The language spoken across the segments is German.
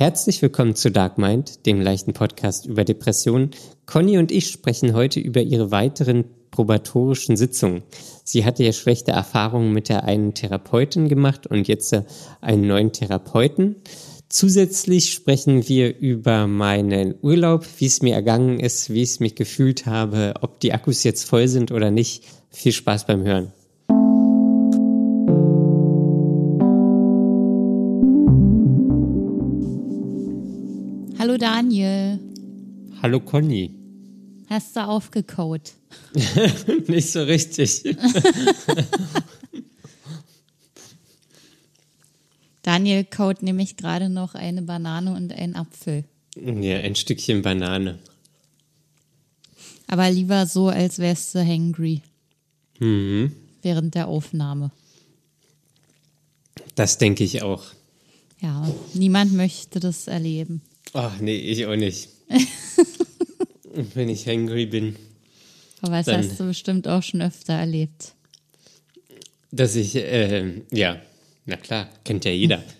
Herzlich willkommen zu Dark Mind, dem leichten Podcast über Depressionen. Conny und ich sprechen heute über ihre weiteren probatorischen Sitzungen. Sie hatte ja schlechte Erfahrungen mit der einen Therapeutin gemacht und jetzt äh, einen neuen Therapeuten. Zusätzlich sprechen wir über meinen Urlaub, wie es mir ergangen ist, wie ich es mich gefühlt habe, ob die Akkus jetzt voll sind oder nicht. Viel Spaß beim Hören. Hallo Daniel. Hallo Conny. Hast du aufgekaut? Nicht so richtig. Daniel kaut nämlich gerade noch eine Banane und einen Apfel. Ja, ein Stückchen Banane. Aber lieber so, als wärst du hangry. Mhm. Während der Aufnahme. Das denke ich auch. Ja, niemand möchte das erleben. Ach nee, ich auch nicht. Wenn ich hangry bin. Aber das hast du bestimmt auch schon öfter erlebt. Dass ich, äh, ja, na klar, kennt ja jeder.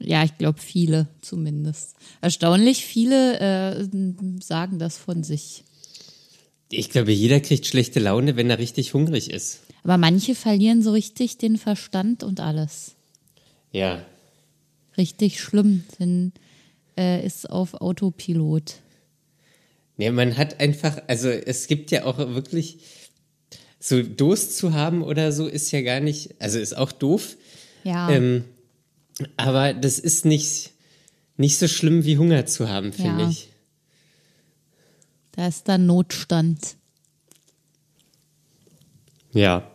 Ja, ich glaube viele zumindest. Erstaunlich viele äh, sagen das von sich. Ich glaube, jeder kriegt schlechte Laune, wenn er richtig hungrig ist. Aber manche verlieren so richtig den Verstand und alles. Ja, Richtig schlimm, denn äh, ist auf Autopilot. Nee, man hat einfach, also es gibt ja auch wirklich, so Durst zu haben oder so ist ja gar nicht, also ist auch doof, Ja. ähm, aber das ist nicht, nicht so schlimm wie Hunger zu haben, finde Ja. ich. Da ist dann Notstand. Ja.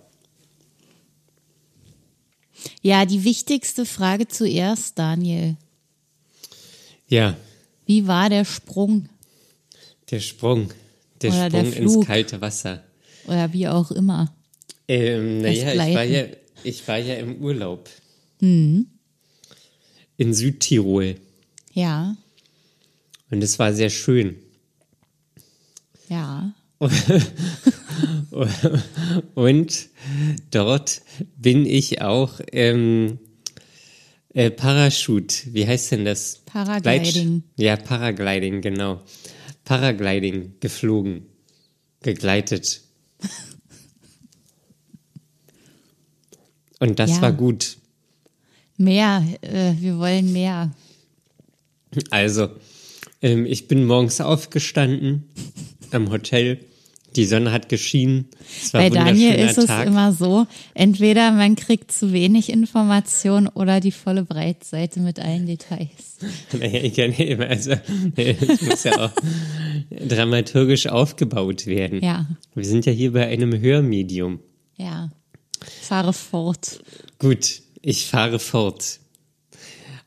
Ja, die wichtigste Frage zuerst, Daniel. Ja, Wie war der Sprung? der Sprung, der Oder der Sprung ins Flug. kalte Wasser. Oder wie auch immer. Ähm, naja, ich war ja, ich war ja im Urlaub. Mhm. In Südtirol. Ja, Und es war sehr schön. ja. Und dort bin ich auch ähm, äh, Parachute. Wie heißt denn das? Paragliding. Gleit- Ja, Paragliding, genau. Paragliding geflogen, gegleitet. Und das Ja. war gut. Mehr, äh, wir wollen mehr. Also, ähm, ich bin morgens aufgestanden am Hotel. Die Sonne hat geschienen. Bei Daniel ist es Tag. immer so, entweder man kriegt zu wenig Information oder die volle Breitseite mit allen Details. Naja, ich kann immer, also, es muss ja auch dramaturgisch aufgebaut werden. Ja, Wir sind ja hier bei einem Hörmedium. ja. Fahre fort. Gut, ich fahre fort.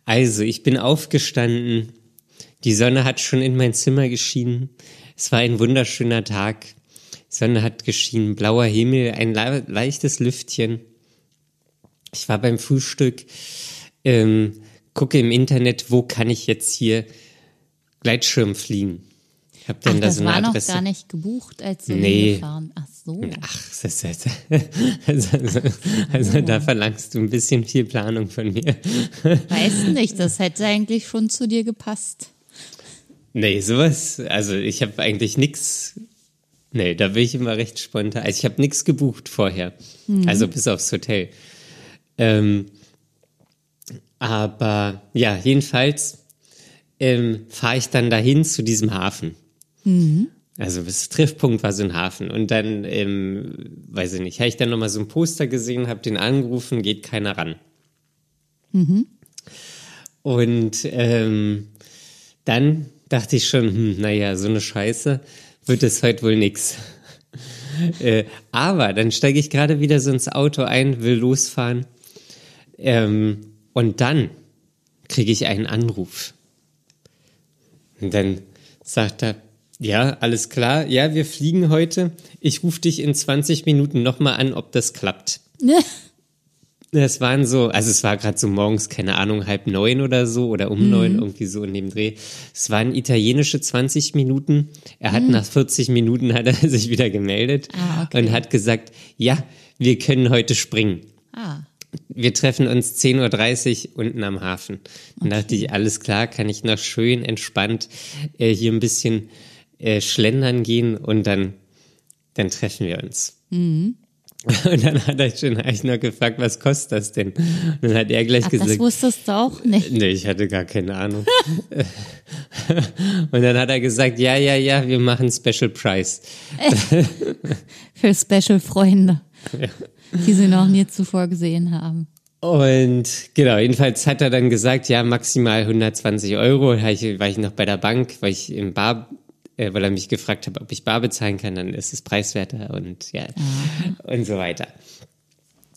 Also, ich bin aufgestanden. Die Sonne hat schon in mein Zimmer geschienen. Es war ein wunderschöner Tag. Sonne hat geschienen, blauer Himmel, ein le leichtes Lüftchen. Ich war beim Frühstück, ähm, gucke im Internet, wo kann ich jetzt hier Gleitschirm fliegen. Ich habe dann Ach, da das so eine war noch Adresse. gar nicht gebucht, als wir Nee. hingefahren. Ach so. Ach, das ist, also, also, also da verlangst du ein bisschen viel Planung von mir. Weiß nicht, das hätte eigentlich schon zu dir gepasst. Nee, sowas, also ich habe eigentlich nix. Nee, da bin ich immer recht spontan. Also ich habe nichts gebucht vorher. Also bis aufs Hotel. Ähm, aber ja, jedenfalls ähm, fahre ich dann dahin zu diesem Hafen. Also das Treffpunkt war so ein Hafen. Und dann, ähm, weiß ich nicht, habe ich dann nochmal so ein Poster gesehen, habe den angerufen, geht keiner ran. Und ähm, dann dachte ich schon, hm, naja, so eine Scheiße wird es heute wohl nix. äh, aber dann steige ich gerade wieder so ins Auto ein, will losfahren. Ähm, und dann kriege ich einen Anruf. Und dann sagt er, ja, alles klar, ja, wir fliegen heute. Ich rufe dich in 20 Minuten nochmal an, ob das klappt. Es waren so, also es war gerade so morgens, keine Ahnung, halb neun oder so oder um neun, irgendwie so in dem Dreh. Es waren italienische 20 Minuten. Er hat nach 40 Minuten hat er sich wieder gemeldet Ah, okay. und hat gesagt, ja, wir können heute springen. Ah, wir treffen uns 10.30 Uhr unten am Hafen. Dann dachte ich, alles klar, kann ich noch schön entspannt äh, hier ein bisschen äh, schlendern gehen und dann, dann treffen wir uns. Mhm. Und dann hat er schon nur gefragt, was kostet das denn? Und dann hat er gleich Ach, gesagt. das wusstest du auch nicht. Nee, ich hatte gar keine Ahnung. und dann hat er gesagt, ja, ja, ja, wir machen Special Price. Für Special-Freunde, ja. die sie noch nie zuvor gesehen haben. Und genau, jedenfalls hat er dann gesagt, ja, maximal 120 Euro. War ich, war ich noch bei der Bank, weil ich im Bar äh, weil er mich gefragt hat, ob ich bar bezahlen kann, dann ist es preiswerter und ja, mhm. und so weiter.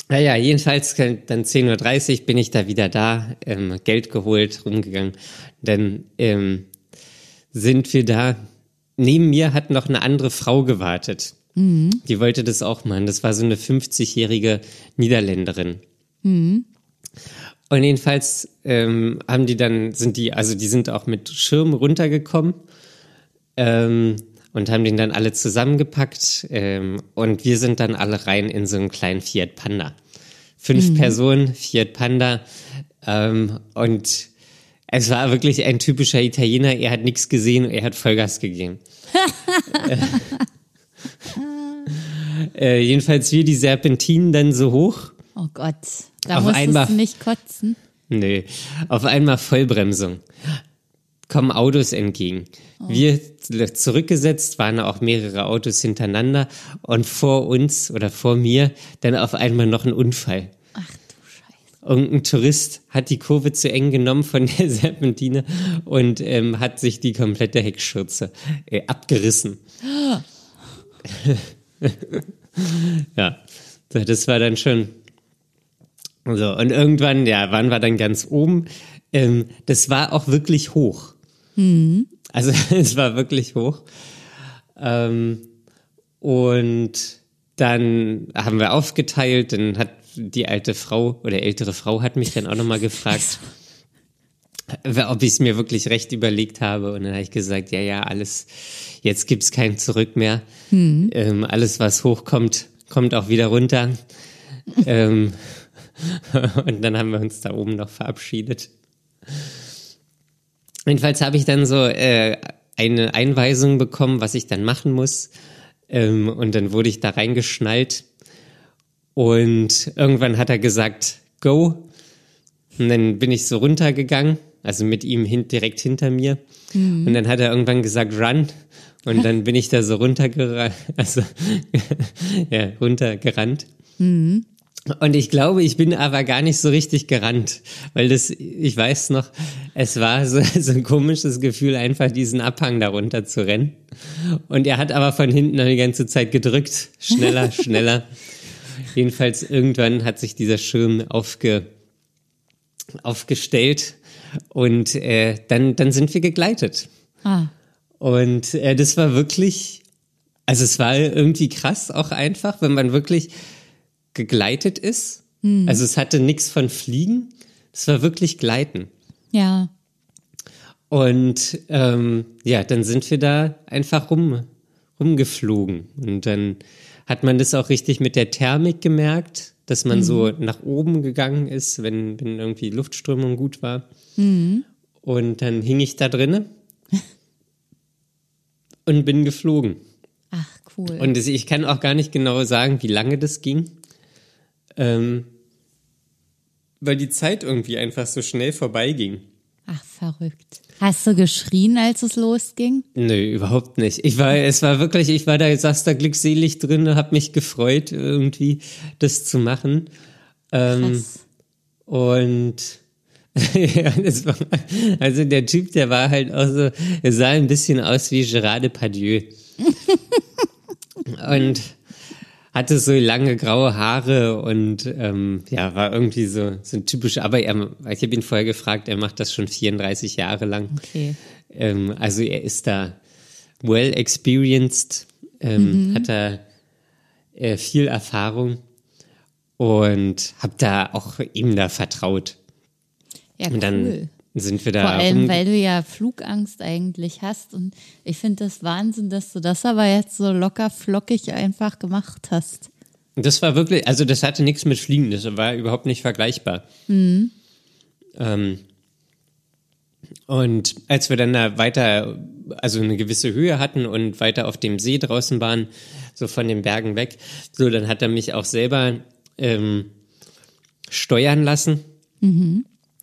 Naja, jedenfalls dann 10.30 Uhr bin ich da wieder da, ähm, Geld geholt, rumgegangen. Dann ähm, sind wir da. Neben mir hat noch eine andere Frau gewartet. Mhm. Die wollte das auch machen. Das war so eine 50-jährige Niederländerin. Mhm. Und jedenfalls ähm, haben die dann, sind die, also die sind auch mit Schirm runtergekommen ähm, und haben den dann alle zusammengepackt ähm, und wir sind dann alle rein in so einen kleinen Fiat Panda. Fünf mhm. Personen, Fiat Panda ähm, und es war wirklich ein typischer Italiener. Er hat nichts gesehen, er hat Vollgas gegeben. äh, jedenfalls wir die Serpentinen dann so hoch. Oh Gott, da auf musstest einmal, du nicht kotzen. Nee, auf einmal Vollbremsung kommen Autos entgegen. Oh. Wir zurückgesetzt, waren auch mehrere Autos hintereinander und vor uns oder vor mir dann auf einmal noch ein Unfall. Ach du Scheiße. Und ein Tourist hat die Kurve zu eng genommen von der Serpentine und ähm, hat sich die komplette Heckschürze äh, abgerissen. ja, das war dann schon. So, und irgendwann, ja, waren wir dann ganz oben. Ähm, das war auch wirklich hoch. Mhm. Also es war wirklich hoch. Ähm, und dann haben wir aufgeteilt, dann hat die alte Frau oder ältere Frau hat mich dann auch nochmal gefragt, ob ich es mir wirklich recht überlegt habe. Und dann habe ich gesagt, ja, ja, alles, jetzt gibt es kein Zurück mehr. Mhm. Ähm, alles, was hochkommt, kommt auch wieder runter. ähm, und dann haben wir uns da oben noch verabschiedet. Jedenfalls habe ich dann so äh, eine Einweisung bekommen, was ich dann machen muss. Ähm, und dann wurde ich da reingeschnallt. Und irgendwann hat er gesagt, go. Und dann bin ich so runtergegangen, also mit ihm hin, direkt hinter mir. Mhm. Und dann hat er irgendwann gesagt, run. Und dann bin ich da so runtergerannt, also ja, runtergerannt. Mhm. Und ich glaube, ich bin aber gar nicht so richtig gerannt, weil das, ich weiß noch, es war so, so ein komisches Gefühl, einfach diesen Abhang darunter zu rennen. Und er hat aber von hinten die ganze Zeit gedrückt, schneller, schneller. Jedenfalls irgendwann hat sich dieser Schirm aufge, aufgestellt und äh, dann, dann sind wir gegleitet. Ah. Und äh, das war wirklich, also es war irgendwie krass auch einfach, wenn man wirklich gegleitet ist. Mhm. Also es hatte nichts von Fliegen, es war wirklich Gleiten. Ja. Und ähm, ja, dann sind wir da einfach rum, rumgeflogen. Und dann hat man das auch richtig mit der Thermik gemerkt, dass man mhm. so nach oben gegangen ist, wenn, wenn irgendwie Luftströmung gut war. Mhm. Und dann hing ich da drinnen und bin geflogen. Ach, cool. Und ich kann auch gar nicht genau sagen, wie lange das ging. Ähm, weil die Zeit irgendwie einfach so schnell vorbeiging. Ach, verrückt. Hast du geschrien, als es losging? Nö, überhaupt nicht. Ich war, es war wirklich, ich war da, saß da glückselig drin, hab mich gefreut, irgendwie das zu machen. Ähm. Und ja, das war, also der Typ, der war halt auch so, er sah ein bisschen aus wie Gerard Depardieu. und hatte so lange graue Haare und ähm, ja, war irgendwie so, so ein typisch, aber er, ich habe ihn vorher gefragt, er macht das schon 34 Jahre lang. Okay. Ähm, also er ist da well experienced, ähm, mhm. hat da äh, viel Erfahrung und habe da auch ihm da vertraut. Ja, cool. Und dann sind wir da. Vor allem, weil du ja Flugangst eigentlich hast. Und ich finde das Wahnsinn, dass du das aber jetzt so locker flockig einfach gemacht hast. Das war wirklich, also das hatte nichts mit Fliegen, das war überhaupt nicht vergleichbar. Ähm, und als wir dann da weiter, also eine gewisse Höhe hatten und weiter auf dem See draußen waren, so von den Bergen weg, so dann hat er mich auch selber ähm, steuern lassen.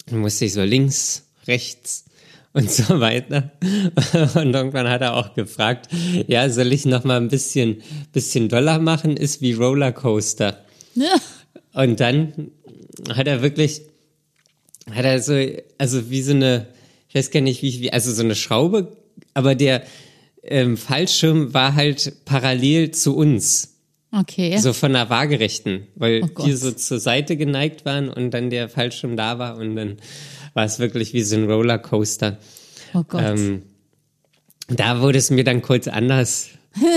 Dann musste ich so links, rechts und so weiter. Und irgendwann hat er auch gefragt, ja, soll ich noch mal ein bisschen, bisschen doller machen? Ist wie Rollercoaster. Ja. Und dann hat er wirklich, hat er so, also wie so eine, ich weiß gar nicht, wie, wie also so eine Schraube, aber der ähm, Fallschirm war halt parallel zu uns. Okay. So von der waagerechten, weil Oh die so zur Seite geneigt waren und dann der Fallschirm da war und dann war es wirklich wie so ein Rollercoaster. oh Gott. Ähm, da wurde es mir dann kurz anders,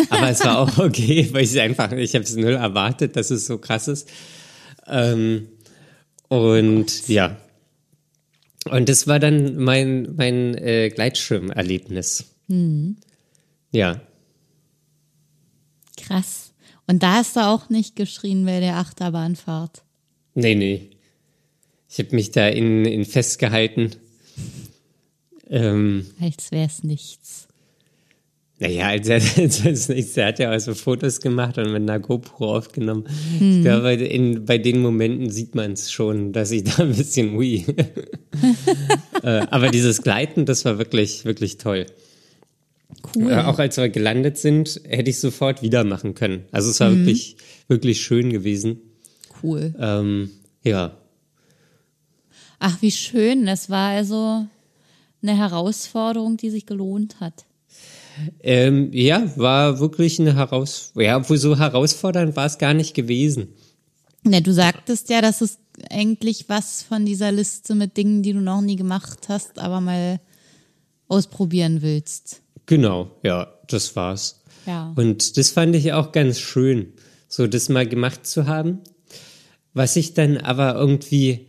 aber es war auch okay, weil ich einfach, ich habe es null erwartet, dass es so krass ist. Ähm, und ja, und das war dann mein mein äh, Gleitschirmerlebnis. Ja, Krass. Und da hast du auch nicht geschrien bei der Achterbahnfahrt. nee, nee, ich habe mich da in, in festgehalten. Ähm, Als wäre es nichts. Naja, also, also nichts. er hat ja also Fotos gemacht und mit einer GoPro aufgenommen. Ich glaube, in, bei den Momenten sieht man es schon, dass ich da ein bisschen ui. äh, aber dieses Gleiten, das war wirklich, wirklich toll. Cool. Äh, auch als wir gelandet sind, hätte ich sofort wieder machen können. Also es war wirklich, wirklich schön gewesen. Cool. Ähm, ja, Ach, wie schön. Das war also eine Herausforderung, die sich gelohnt hat. ähm, ja, war wirklich eine Herausforderung. Ja, obwohl so herausfordernd war es gar nicht gewesen. Ne, du sagtest ja, dass es eigentlich was von dieser Liste mit Dingen, die du noch nie gemacht hast, aber mal ausprobieren willst. Genau, ja, das war's. Ja. Und das fand ich auch ganz schön, so das mal gemacht zu haben. Was ich dann aber irgendwie,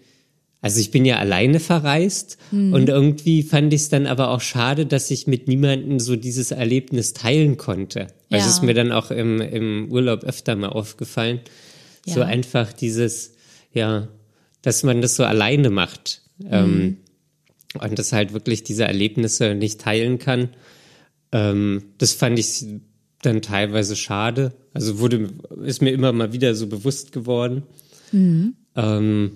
also ich bin ja alleine verreist und irgendwie fand ich es dann aber auch schade, dass ich mit niemandem so dieses Erlebnis teilen konnte. Also Ja. es ist mir dann auch im, im Urlaub öfter mal aufgefallen. So Ja. einfach dieses, ja, dass man das so alleine macht. Ähm, und das halt wirklich diese Erlebnisse nicht teilen kann. Ähm, das fand ich dann teilweise schade. Also wurde, ist mir immer mal wieder so bewusst geworden. Ähm,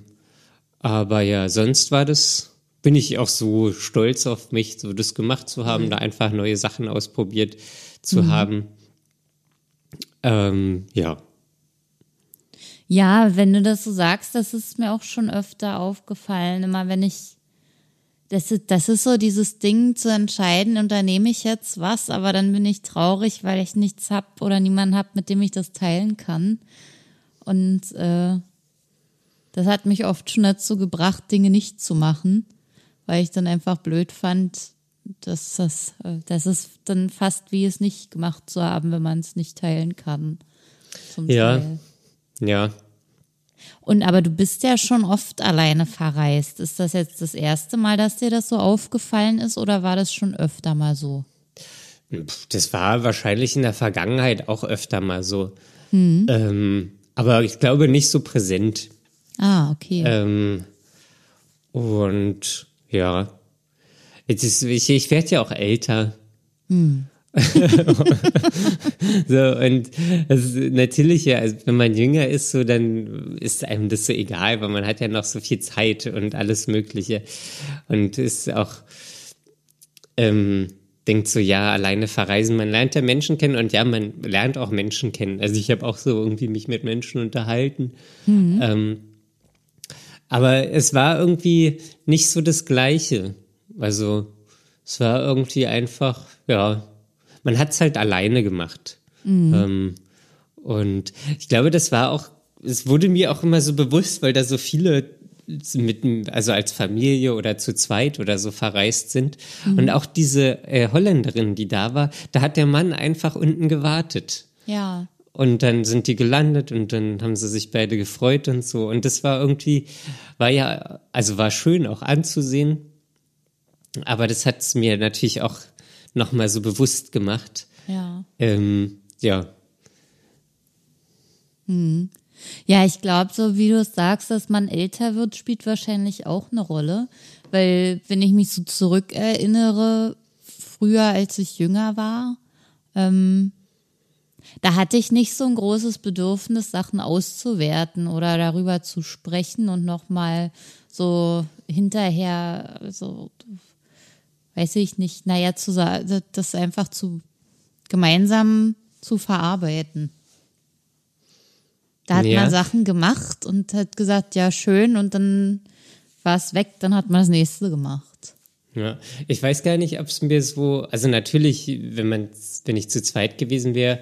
aber ja, sonst war das, bin ich auch so stolz auf mich, so das gemacht zu haben, da einfach neue Sachen ausprobiert zu haben. Ähm, ja. Ja, wenn du das so sagst, das ist mir auch schon öfter aufgefallen. Immer wenn ich, das ist, das ist so dieses Ding zu entscheiden, unternehme ich jetzt was, aber dann bin ich traurig, weil ich nichts hab oder niemanden hab, mit dem ich das teilen kann. Und äh, das hat mich oft schon dazu gebracht, Dinge nicht zu machen, weil ich dann einfach blöd fand, dass das, das ist dann fast wie es nicht gemacht zu haben, wenn man es nicht teilen kann. Ja. Teil. Ja. Und aber du bist ja schon oft alleine verreist. Ist das jetzt das erste Mal, dass dir das so aufgefallen ist oder war das schon öfter mal so? Das war wahrscheinlich in der Vergangenheit auch öfter mal so. Ähm, aber ich glaube nicht so präsent. Ah, okay. Ähm, und ja, jetzt ist, ich, ich werde ja auch älter. so, und das ist natürlich, ja, also wenn man jünger ist, so, dann ist einem das so egal, weil man hat ja noch so viel Zeit und alles Mögliche. Und ist auch, ähm, denkt so, ja, alleine verreisen, man lernt ja Menschen kennen und ja, man lernt auch Menschen kennen. Also ich habe auch so irgendwie mich mit Menschen unterhalten. Ähm, aber es war irgendwie nicht so das Gleiche. Also es war irgendwie einfach, ja, man hat es halt alleine gemacht. Ähm, und ich glaube, das war auch, es wurde mir auch immer so bewusst, weil da so viele mit, also als Familie oder zu zweit oder so verreist sind. Und auch diese äh, Holländerin, die da war, da hat der Mann einfach unten gewartet. ja. Und dann sind die gelandet und dann haben sie sich beide gefreut und so. Und das war irgendwie, war ja, also war schön auch anzusehen. Aber das hat es mir natürlich auch nochmal so bewusst gemacht. Ja. Ähm, ja, Ja, ich glaube, so wie du es sagst, dass man älter wird, spielt wahrscheinlich auch eine Rolle. Weil, wenn ich mich so zurückerinnere, früher, als ich jünger war, ähm, da hatte ich nicht so ein großes Bedürfnis, Sachen auszuwerten oder darüber zu sprechen und nochmal so hinterher, so, weiß ich nicht, naja, zu sagen, das einfach zu gemeinsam zu verarbeiten. Da hat ja. man Sachen gemacht und hat gesagt, ja, schön, und dann war es weg, dann hat man das nächste gemacht. Ja, ich weiß gar nicht, ob es mir so, also natürlich, wenn man, wenn ich zu zweit gewesen wäre,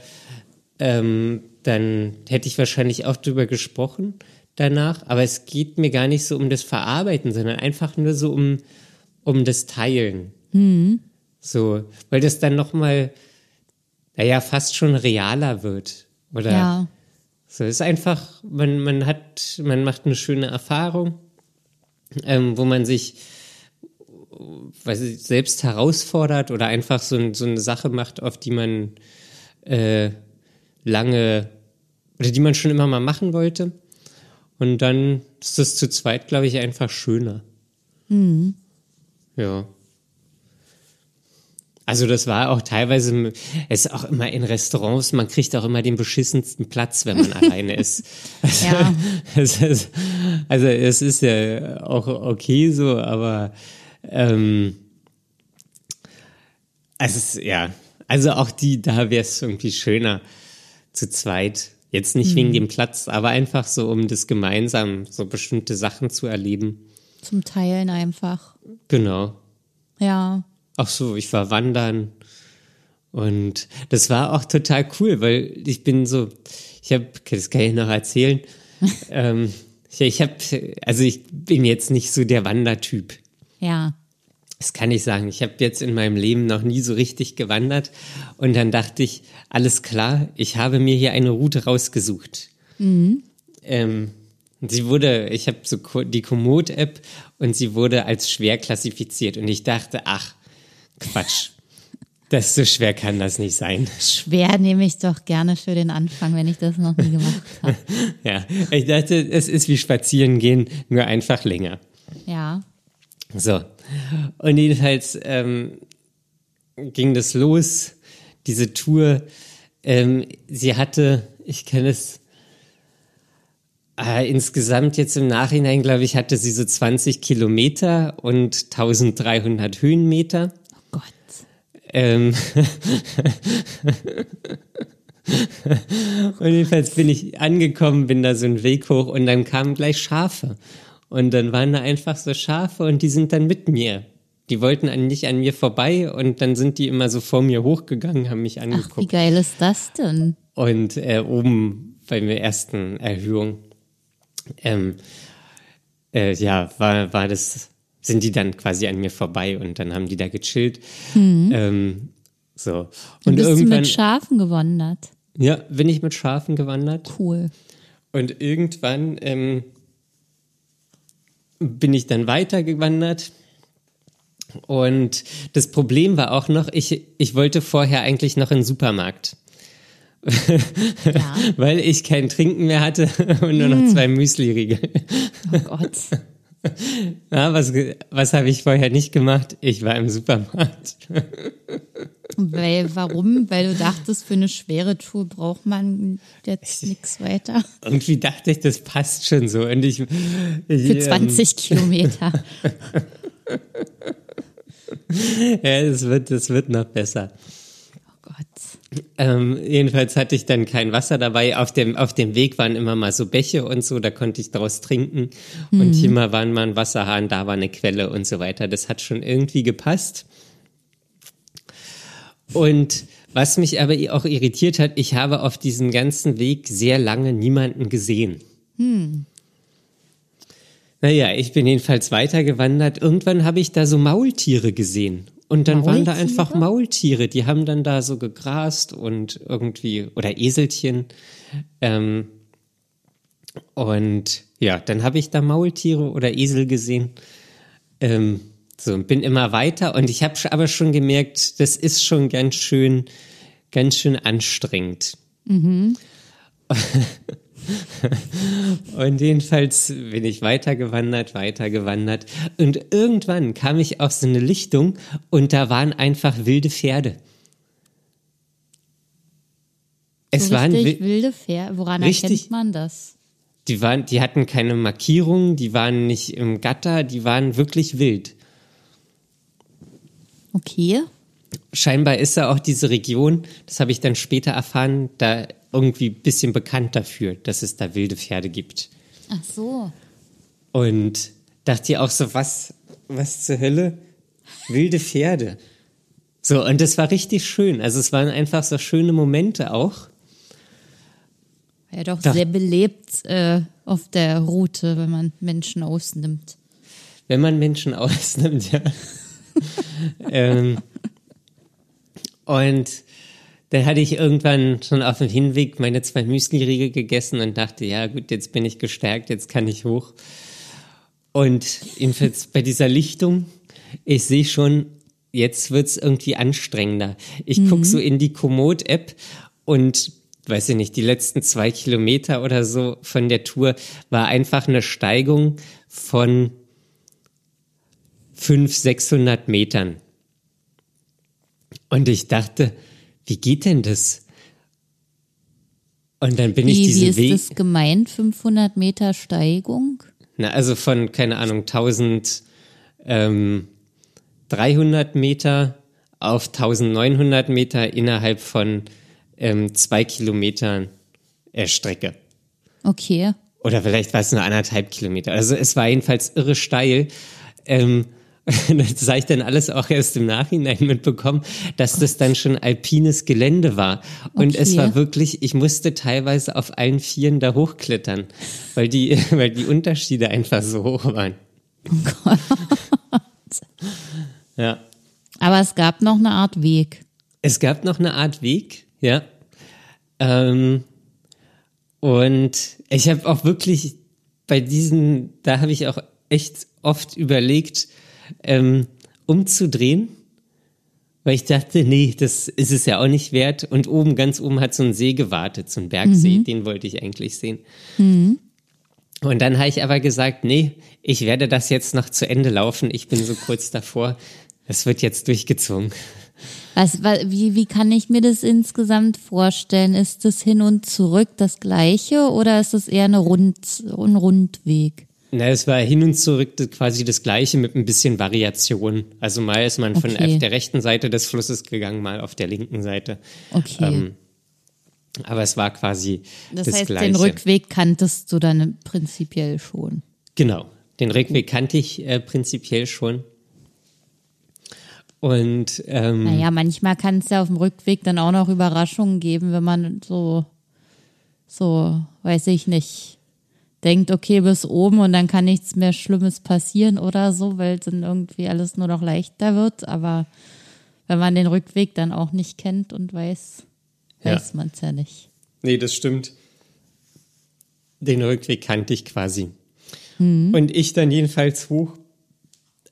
ähm, dann hätte ich wahrscheinlich auch drüber gesprochen danach, aber es geht mir gar nicht so um das Verarbeiten, sondern einfach nur so um, um das Teilen. Mhm. So, weil das dann nochmal, naja, fast schon realer wird. Oder ja. so, ist einfach, man, man hat, man macht eine schöne Erfahrung, ähm, wo man sich weiß ich, selbst herausfordert oder einfach so, so eine Sache macht, auf die man äh, lange oder die man schon immer mal machen wollte. Und dann ist das zu zweit, glaube ich, einfach schöner. Mhm. Ja. Also das war auch teilweise, es ist auch immer in Restaurants, man kriegt auch immer den beschissensten Platz, wenn man alleine ist. Also, ja. es ist. Also es ist ja auch okay so, aber ähm, also ja, also auch die, da wäre es irgendwie schöner zu zweit. Jetzt nicht mhm. wegen dem Platz, aber einfach so, um das gemeinsam so bestimmte Sachen zu erleben. Zum Teilen einfach. Genau. Ja. Auch so, ich war wandern und das war auch total cool, weil ich bin so, ich habe, das kann ich noch erzählen. ähm, ich, ich habe, also ich bin jetzt nicht so der Wandertyp. Ja. Das kann ich sagen. Ich habe jetzt in meinem Leben noch nie so richtig gewandert. Und dann dachte ich, alles klar, ich habe mir hier eine Route rausgesucht. Mhm. Ähm, sie wurde, ich habe so die Komoot-App und sie wurde als schwer klassifiziert. Und ich dachte, ach, Quatsch. Das so schwer kann das nicht sein. Schwer nehme ich doch gerne für den Anfang, wenn ich das noch nie gemacht habe. ja, ich dachte, es ist wie spazieren gehen, nur einfach länger. Ja. So. Und jedenfalls ähm, ging das los, diese Tour. Ähm, sie hatte, ich kenne es, äh, insgesamt jetzt im Nachhinein, glaube ich, hatte sie so 20 Kilometer und 1300 Höhenmeter. Oh Gott. Ähm und jedenfalls bin ich angekommen, bin da so einen Weg hoch und dann kamen gleich Schafe. Und dann waren da einfach so Schafe und die sind dann mit mir. Die wollten nicht an mir vorbei und dann sind die immer so vor mir hochgegangen, haben mich angeguckt. Ach, wie geil ist das denn? Und äh, oben bei der ersten Erhöhung, ähm, äh, ja, war, war das, sind die dann quasi an mir vorbei und dann haben die da gechillt. Mhm. Ähm, so. Und, und bist irgendwann, du mit Schafen gewandert? Ja, bin ich mit Schafen gewandert. Cool. Und irgendwann ähm, bin ich dann weitergewandert. Und das Problem war auch noch, ich, ich wollte vorher eigentlich noch in den Supermarkt. Ja. Weil ich kein Trinken mehr hatte und nur noch hm. zwei Müsli-Riegel. Oh Gott. Ja, was was habe ich vorher nicht gemacht? Ich war im Supermarkt. Weil, warum? Weil du dachtest, für eine schwere Tour braucht man jetzt nichts weiter. Irgendwie dachte ich, das passt schon so. Und ich, ich für 20 ähm, Kilometer. ja, das wird, das wird noch besser. Ähm, jedenfalls hatte ich dann kein Wasser dabei. Auf dem, auf dem Weg waren immer mal so Bäche und so, da konnte ich draus trinken. Mhm. Und hier mal waren mal ein Wasserhahn, da war eine Quelle und so weiter. Das hat schon irgendwie gepasst. Und was mich aber auch irritiert hat, ich habe auf diesem ganzen Weg sehr lange niemanden gesehen. Hm. Naja, ich bin jedenfalls weitergewandert. Irgendwann habe ich da so Maultiere gesehen. Und dann Maultiere? waren da einfach Maultiere, die haben dann da so gegrast und irgendwie, oder Eselchen. Ähm, und ja, dann habe ich da Maultiere oder Esel gesehen. Ähm, so, bin immer weiter und ich habe aber schon gemerkt, das ist schon ganz schön, ganz schön anstrengend. Mhm. Und jedenfalls bin ich weitergewandert, weitergewandert. Und irgendwann kam ich auf so eine Lichtung und da waren einfach wilde Pferde. Es so waren wi wilde Pferde. Woran richtig, erkennt man das? Die, waren, die hatten keine Markierung, die waren nicht im Gatter, die waren wirklich wild. Okay. Scheinbar ist ja auch diese Region, das habe ich dann später erfahren, da irgendwie ein bisschen bekannt dafür, dass es da wilde Pferde gibt. Ach so. Und dachte ihr auch so, was, was zur Hölle? Wilde Pferde. So, und das war richtig schön. Also es waren einfach so schöne Momente auch. Ja, doch da, sehr belebt äh, auf der Route, wenn man Menschen ausnimmt. Wenn man Menschen ausnimmt, ja. ähm, und dann hatte ich irgendwann schon auf dem Hinweg meine zwei Müsli-Riegel gegessen und dachte, ja gut, jetzt bin ich gestärkt, jetzt kann ich hoch. Und jedenfalls bei dieser Lichtung, ich sehe schon, jetzt wird es irgendwie anstrengender. Ich mhm. gucke so in die Komoot-App und weiß ich nicht, die letzten zwei Kilometer oder so von der Tour war einfach eine Steigung von 500, 600 Metern. Und ich dachte, wie geht denn das? Und dann bin wie, ich diesen Weg. Wie ist Weg, das gemeint, 500 Meter Steigung? Na, also von, keine Ahnung, 1300 ähm, Meter auf 1900 Meter innerhalb von ähm, zwei Kilometern äh, Strecke. Okay. Oder vielleicht war es nur anderthalb Kilometer. Also es war jedenfalls irre steil. Ähm, das habe ich dann alles auch erst im Nachhinein mitbekommen, dass das dann schon alpines Gelände war. Und okay. es war wirklich, ich musste teilweise auf allen Vieren da hochklettern, weil die, weil die Unterschiede einfach so hoch waren. Oh Gott. ja. Aber es gab noch eine Art Weg. Es gab noch eine Art Weg, ja. Ähm, und ich habe auch wirklich bei diesen, da habe ich auch echt oft überlegt, ähm, umzudrehen, weil ich dachte, nee, das ist es ja auch nicht wert. Und oben, ganz oben hat so ein See gewartet, so ein Bergsee, mhm. den wollte ich eigentlich sehen. Mhm. Und dann habe ich aber gesagt, nee, ich werde das jetzt noch zu Ende laufen. Ich bin so kurz davor. Es wird jetzt durchgezogen. Was, wie, wie kann ich mir das insgesamt vorstellen? Ist das hin und zurück das gleiche oder ist es eher eine Rund, ein Rundweg? Na, es war hin und zurück quasi das gleiche mit ein bisschen Variation. Also mal ist man von okay. der rechten Seite des Flusses gegangen, mal auf der linken Seite. Okay. Ähm, aber es war quasi das, das heißt, Gleiche. den Rückweg kanntest du dann prinzipiell schon. Genau, den Rückweg kannte ich äh, prinzipiell schon. Und ähm, naja, manchmal kann es ja auf dem Rückweg dann auch noch Überraschungen geben, wenn man so, so, weiß ich nicht, denkt, okay, bis oben und dann kann nichts mehr Schlimmes passieren oder so, weil dann irgendwie alles nur noch leichter wird. Aber wenn man den Rückweg dann auch nicht kennt und weiß, weiß ja. man es ja nicht. Nee, das stimmt. Den Rückweg kannte ich quasi. Mhm. Und ich dann jedenfalls hoch,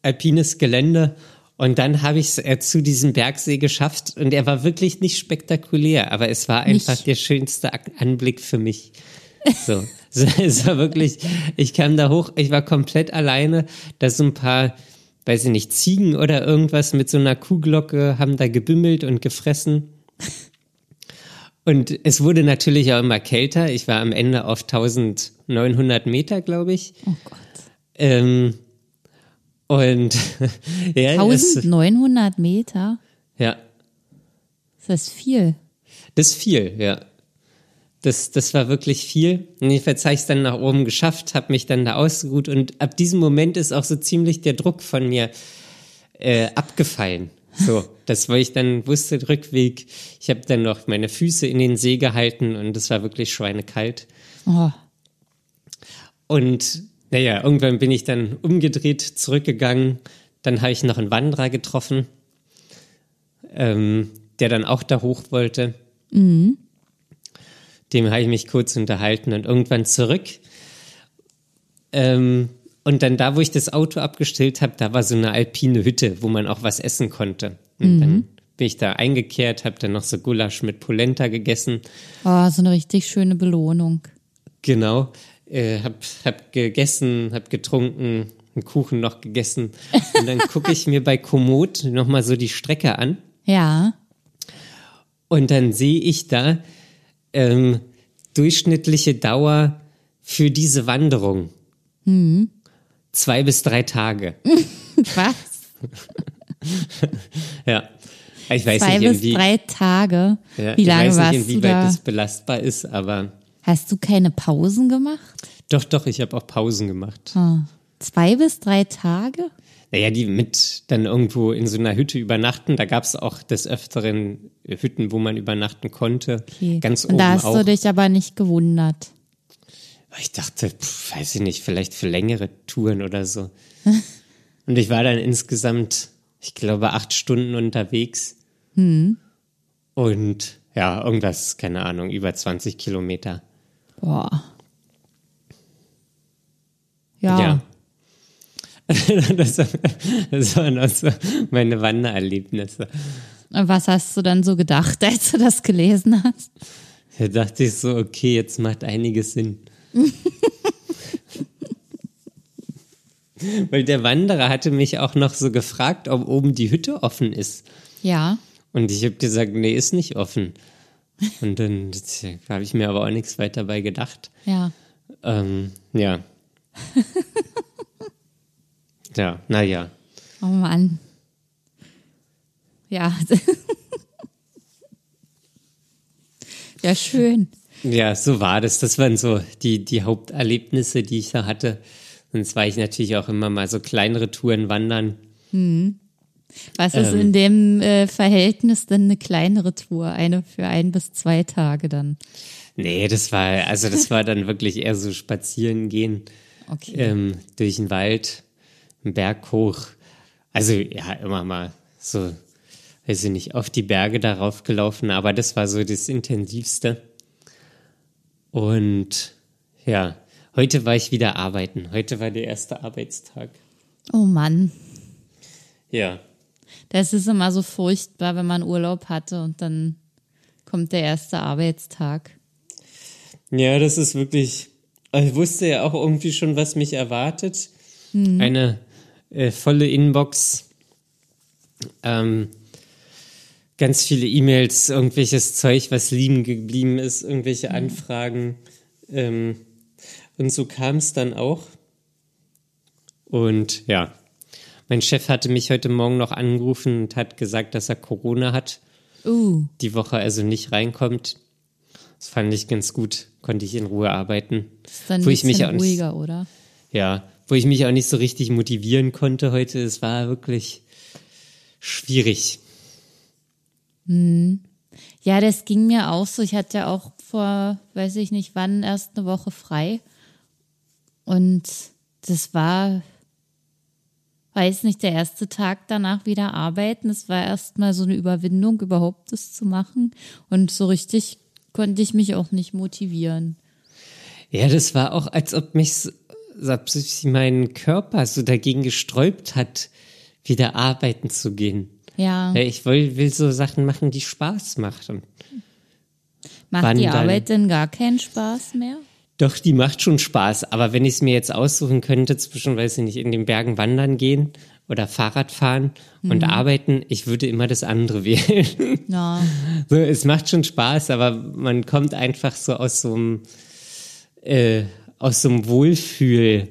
alpines Gelände und dann habe ich es äh, zu diesem Bergsee geschafft und er war wirklich nicht spektakulär, aber es war einfach nicht. der schönste Anblick für mich. So, es war wirklich, ich kam da hoch, ich war komplett alleine, da so ein paar, weiß ich nicht, Ziegen oder irgendwas mit so einer Kuhglocke haben da gebimmelt und gefressen. Und es wurde natürlich auch immer kälter. Ich war am Ende auf 1900 Meter, glaube ich. Oh Gott. Ähm, und ja, 1900 Meter? Ja. Das ist viel. Das ist viel, ja. Das, das war wirklich viel. Und jedenfalls habe ich es dann nach oben geschafft, habe mich dann da ausgeruht und ab diesem Moment ist auch so ziemlich der Druck von mir äh, abgefallen. So, das, weil ich dann wusste, Rückweg, ich habe dann noch meine Füße in den See gehalten und es war wirklich schweinekalt. Oh. Und naja, irgendwann bin ich dann umgedreht, zurückgegangen. Dann habe ich noch einen Wanderer getroffen, ähm, der dann auch da hoch wollte. Mhm. Dem habe ich mich kurz unterhalten und irgendwann zurück. Ähm, und dann da, wo ich das Auto abgestellt habe, da war so eine alpine Hütte, wo man auch was essen konnte. Und mhm. dann bin ich da eingekehrt, habe dann noch so Gulasch mit Polenta gegessen. Oh, so eine richtig schöne Belohnung. Genau. Äh, hab, hab gegessen, hab getrunken, einen Kuchen noch gegessen. Und dann gucke ich mir bei Komoot nochmal so die Strecke an. Ja. Und dann sehe ich da ähm, durchschnittliche Dauer für diese Wanderung. Zwei bis drei Tage. Was? Ja. Ich weiß Zwei nicht, bis drei Tage. ja, Wie ich lange weiß warst nicht, du inwieweit da? das belastbar ist, aber Hast du keine Pausen gemacht? doch, doch, ich habe auch Pausen gemacht. Ah. Zwei bis drei Tage? Naja, die mit dann irgendwo in so einer Hütte übernachten. Da gab es auch des Öfteren Hütten, wo man übernachten konnte. Okay. Ganz Und oben da hast auch. du dich aber nicht gewundert. Ich dachte, pf, weiß ich nicht, vielleicht für längere Touren oder so. Und ich war dann insgesamt, ich glaube, acht Stunden unterwegs. Hm. Und ja, irgendwas, keine Ahnung, über 20 Kilometer. Boah. Ja. Ja. Das, das waren auch so meine Wandererlebnisse. Und was hast du dann so gedacht, als du das gelesen hast? Da dachte ich so, okay, jetzt macht einiges Sinn. Weil der Wanderer hatte mich auch noch so gefragt, ob oben die Hütte offen ist. Ja. Und ich habe gesagt, nee, ist nicht offen. Und dann habe ich mir aber auch nichts weiter dabei gedacht. Ja. Ähm, ja. ja, naja. Oh Mann. Ja. ja, schön. Ja, so war das. Das waren so die, die Haupterlebnisse, die ich da hatte. Sonst war ich natürlich auch immer mal so kleinere Touren wandern. Was ist Ähm. in dem äh, Verhältnis denn eine kleinere Tour? Eine für ein bis zwei Tage dann. Nee, das war, also das war dann wirklich eher so spazieren gehen Okay. ähm, durch den Wald, einen Berg hoch. Also ja, immer mal so, weiß ich nicht, auf die Berge darauf gelaufen, aber das war so das Intensivste. Und ja, heute war ich wieder arbeiten. Heute war der erste Arbeitstag. Oh Mann. Ja. Das ist immer so furchtbar, wenn man Urlaub hatte und dann kommt der erste Arbeitstag. Ja, das ist wirklich. Ich wusste ja auch irgendwie schon, was mich erwartet. Eine äh, volle Inbox, ähm, ganz viele E-Mails, irgendwelches Zeug, was liegen geblieben ist, irgendwelche Anfragen. Ähm, und so kam es dann auch. Und ja, mein Chef hatte mich heute Morgen noch angerufen und hat gesagt, dass er Corona hat Uh, die Woche also nicht reinkommt. Das fand ich ganz gut. Konnte ich in Ruhe arbeiten. ist dann ein ich mich ruhiger, oder? Ja, wo ich mich auch nicht so richtig motivieren konnte heute. Es war wirklich schwierig. Ja, das ging mir auch so. Ich hatte ja auch vor, weiß ich nicht wann, erst eine Woche frei. Und das war, weiß nicht, der erste Tag danach wieder arbeiten. Es war erstmal so eine Überwindung, überhaupt das zu machen. Und so richtig konnte ich mich auch nicht motivieren. Ja, das war auch, als ob mich sich mein Körper so dagegen gesträubt hat, wieder arbeiten zu gehen. Ja, Ja, ich will, will so Sachen machen, die Spaß machen. macht wann die dann? Arbeit denn gar keinen Spaß mehr? Doch, die macht schon Spaß. Aber wenn ich es mir jetzt aussuchen könnte, zwischen, weiß ich nicht, in den Bergen wandern gehen oder Fahrrad fahren und arbeiten, ich würde immer das andere wählen. Ja, so, es macht schon Spaß, aber man kommt einfach so aus so einem, äh, aus so einem Wohlfühl,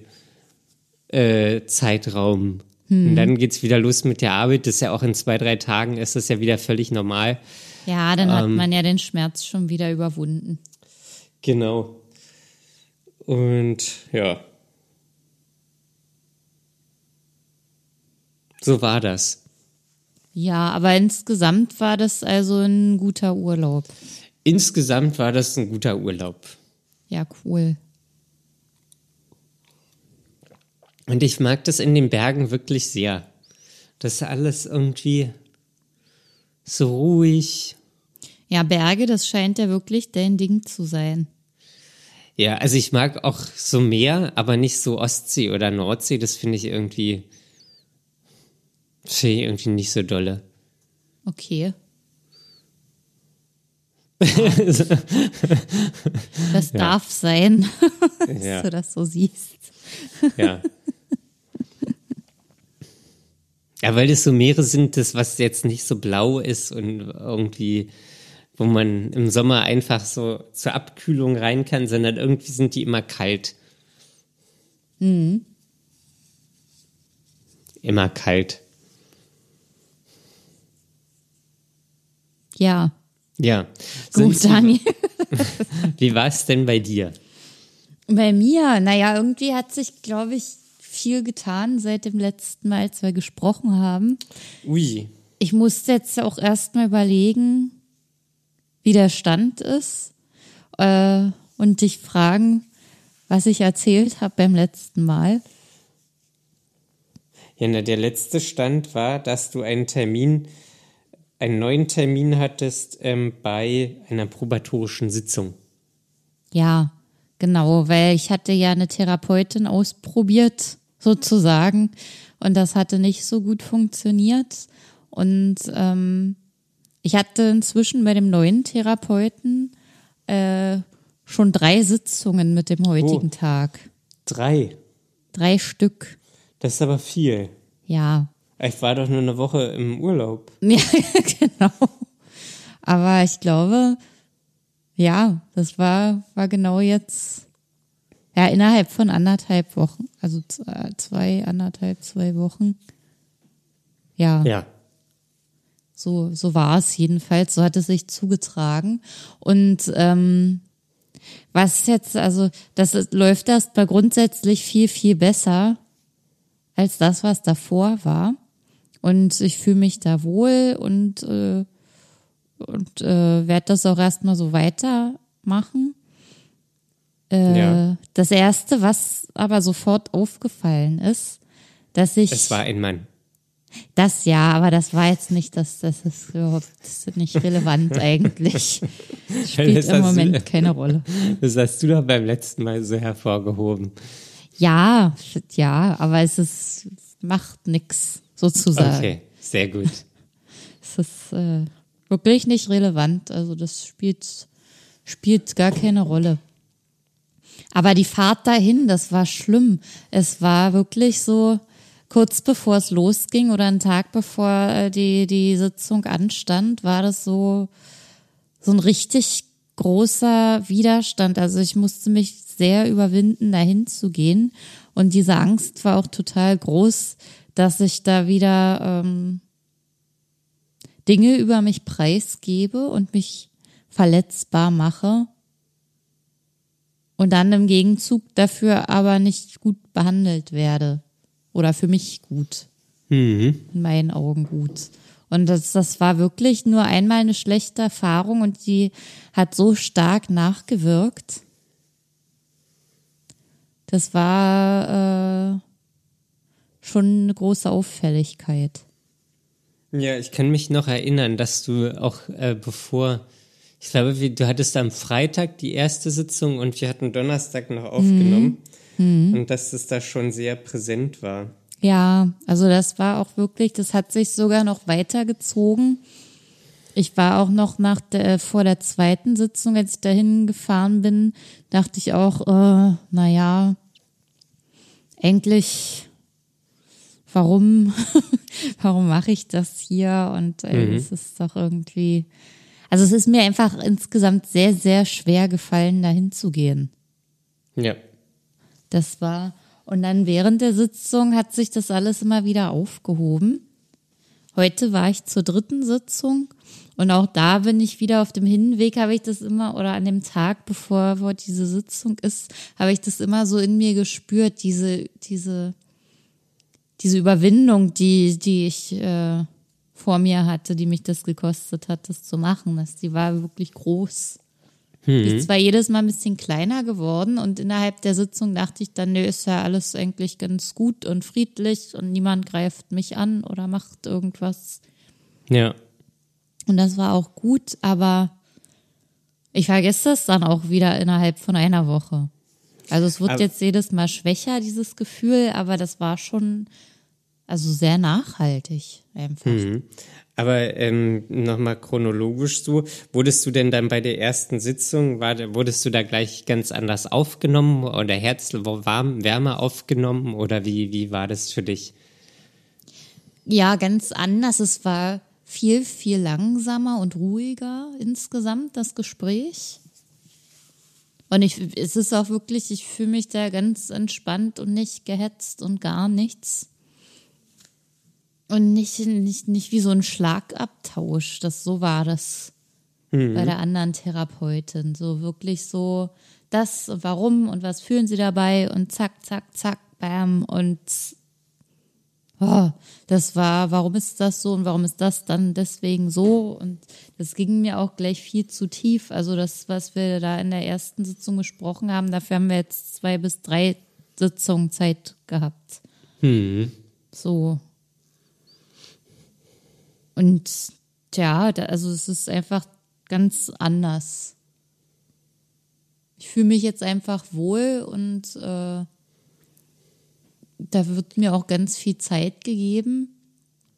äh, Zeitraum. Und dann geht's wieder los mit der Arbeit. Das ist ja auch in zwei, drei Tagen ist das ja wieder völlig normal. ja, dann hat Ähm. man ja den Schmerz schon wieder überwunden. Genau. Und ja. So war das. Ja, aber insgesamt war das also ein guter Urlaub. Insgesamt war das ein guter Urlaub. Ja, cool. Und ich mag das in den Bergen wirklich sehr. Das ist alles irgendwie so ruhig. Ja, Berge, das scheint ja wirklich dein Ding zu sein. Ja, also ich mag auch so Meer, aber nicht so Ostsee oder Nordsee. Das finde ich irgendwie, finde ich irgendwie nicht so dolle. Okay. Das darf sein, dass Ja. du das so siehst. Ja. Ja, weil das so Meere sind, das was jetzt nicht so blau ist und irgendwie, wo man im Sommer einfach so zur Abkühlung rein kann, sondern irgendwie sind die immer kalt. Immer kalt. Ja, Ja. gut, Daniel. Wie war es denn bei dir? Bei mir, naja, irgendwie hat sich, glaube ich, viel getan seit dem letzten Mal, als wir gesprochen haben. Ui. Ich musste jetzt auch erstmal überlegen, wie der Stand ist äh, und dich fragen, was ich erzählt habe beim letzten Mal. Ja, na, der letzte Stand war, dass du einen Termin, einen neuen Termin hattest ähm, bei einer probatorischen Sitzung. Ja, genau, weil ich hatte ja eine Therapeutin ausprobiert, sozusagen, und das hatte nicht so gut funktioniert. Und ähm, ich hatte inzwischen bei dem neuen Therapeuten äh, schon drei Sitzungen mit dem heutigen Oh. Tag. Drei. Drei Stück. Das ist aber viel. Ja, Ich war doch nur eine Woche im Urlaub. Ja, genau. Aber ich glaube, ja, das war, war genau jetzt, ja, innerhalb von anderthalb Wochen, also äh, zwei, anderthalb, zwei Wochen. Ja, Ja. so, so war es jedenfalls, so hat es sich zugetragen. Und ähm, was jetzt, also das ist, läuft erstmal grundsätzlich viel, viel besser als das, was davor war. Und ich fühle mich da wohl und, äh, und äh, werde das auch erstmal so weitermachen. Äh, Ja. Das Erste, was aber sofort aufgefallen ist, dass ich. Es war ein Mann. Das ja, aber das war jetzt nicht, das, das ist überhaupt das ist nicht relevant eigentlich. Das spielt Das im hast du- Moment keine Rolle. Das hast du doch beim letzten Mal so hervorgehoben. Ja, ja, aber es ist, macht nix sozusagen. Okay, sehr gut. Es ist äh, wirklich nicht relevant. Also das spielt, spielt gar keine Rolle. Aber die Fahrt dahin, das war schlimm. Es war wirklich so, kurz bevor es losging oder einen Tag bevor äh, die, die Sitzung anstand, war das so, so ein richtig großer Widerstand. Also ich musste mich sehr überwinden, dahin zu gehen. Und diese Angst war auch total groß, dass ich da wieder ähm, Dinge über mich preisgebe und mich verletzbar mache und dann im Gegenzug dafür aber nicht gut behandelt werde. Oder für mich gut. Mhm. In meinen Augen gut. Und das, das war wirklich nur einmal eine schlechte Erfahrung und die hat so stark nachgewirkt. Das war äh, schon eine große Auffälligkeit. Ja, ich kann mich noch erinnern, dass du auch äh, bevor, ich glaube, wir, du hattest am Freitag die erste Sitzung und wir hatten Donnerstag noch aufgenommen und dass es da schon sehr präsent war. Ja, also das war auch wirklich, das hat sich sogar noch weitergezogen. Ich war auch noch nach der, vor der zweiten Sitzung, als ich dahin gefahren bin, dachte ich auch, äh, naja, eigentlich, warum, warum mache ich das hier? Und äh, es ist doch irgendwie, also es ist mir einfach insgesamt sehr, sehr schwer gefallen, dahin zu gehen. Ja. Das war, und dann während der Sitzung hat sich das alles immer wieder aufgehoben. Heute war ich zur dritten Sitzung und auch da bin ich wieder auf dem Hinweg, habe ich das immer, oder an dem Tag, bevor diese Sitzung ist, habe ich das immer so in mir gespürt, diese, diese, diese Überwindung, die, die ich äh, vor mir hatte, die mich das gekostet hat, das zu machen. Das, die war wirklich groß. Die ist zwar jedes Mal ein bisschen kleiner geworden und innerhalb der Sitzung dachte ich dann, nö, ist ja alles eigentlich ganz gut und friedlich und niemand greift mich an oder macht irgendwas. Ja. Und das war auch gut, aber ich vergesse das dann auch wieder innerhalb von einer Woche. Also es wird Aber- jetzt jedes Mal schwächer, dieses Gefühl, aber das war schon also sehr nachhaltig einfach. Mhm. Aber ähm, nochmal chronologisch so, wurdest du denn dann bei der ersten Sitzung, war, wurdest du da gleich ganz anders aufgenommen oder Herz warm, wärmer aufgenommen oder wie, wie war das für dich? Ja, ganz anders. Es war viel, viel langsamer und ruhiger insgesamt, das Gespräch. Und ich, es ist auch wirklich, ich fühle mich da ganz entspannt und nicht gehetzt und gar nichts. Und nicht, nicht, nicht wie so ein Schlagabtausch. Das, so war das mhm. bei der anderen Therapeutin. So wirklich so, das und warum und was fühlen sie dabei und zack, zack, zack, bam und oh, das war, warum ist das so und warum ist das dann deswegen so? Und das ging mir auch gleich viel zu tief. Also das, was wir da in der ersten Sitzung besprochen haben, dafür haben wir jetzt zwei bis drei Sitzungen Zeit gehabt. Hm. So. Und da, also es ist einfach ganz anders. Ich fühle mich jetzt einfach wohl und äh, da wird mir auch ganz viel Zeit gegeben.